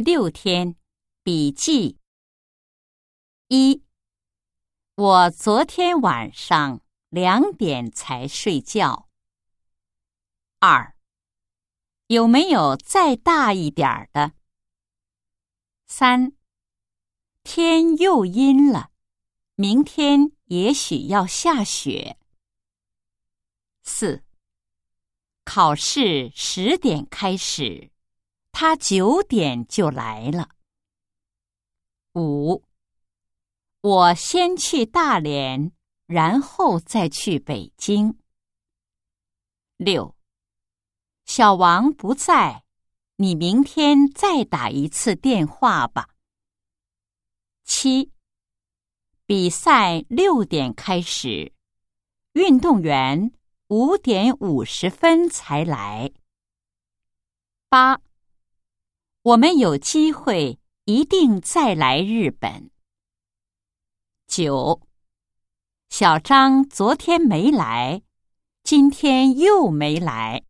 六天，笔记一。我昨天晚上两点才睡觉。二。有没有再大一点的？三。天又阴了，明天也许要下雪。四。考试十点开始。他九点就来了。五，我先去大连，然后再去北京。六，小王不在，你明天再打一次电话吧。七，比赛六点开始，运动员五点五十分才来。八。我们有机会一定再来日本。九，小张昨天没来，今天又没来。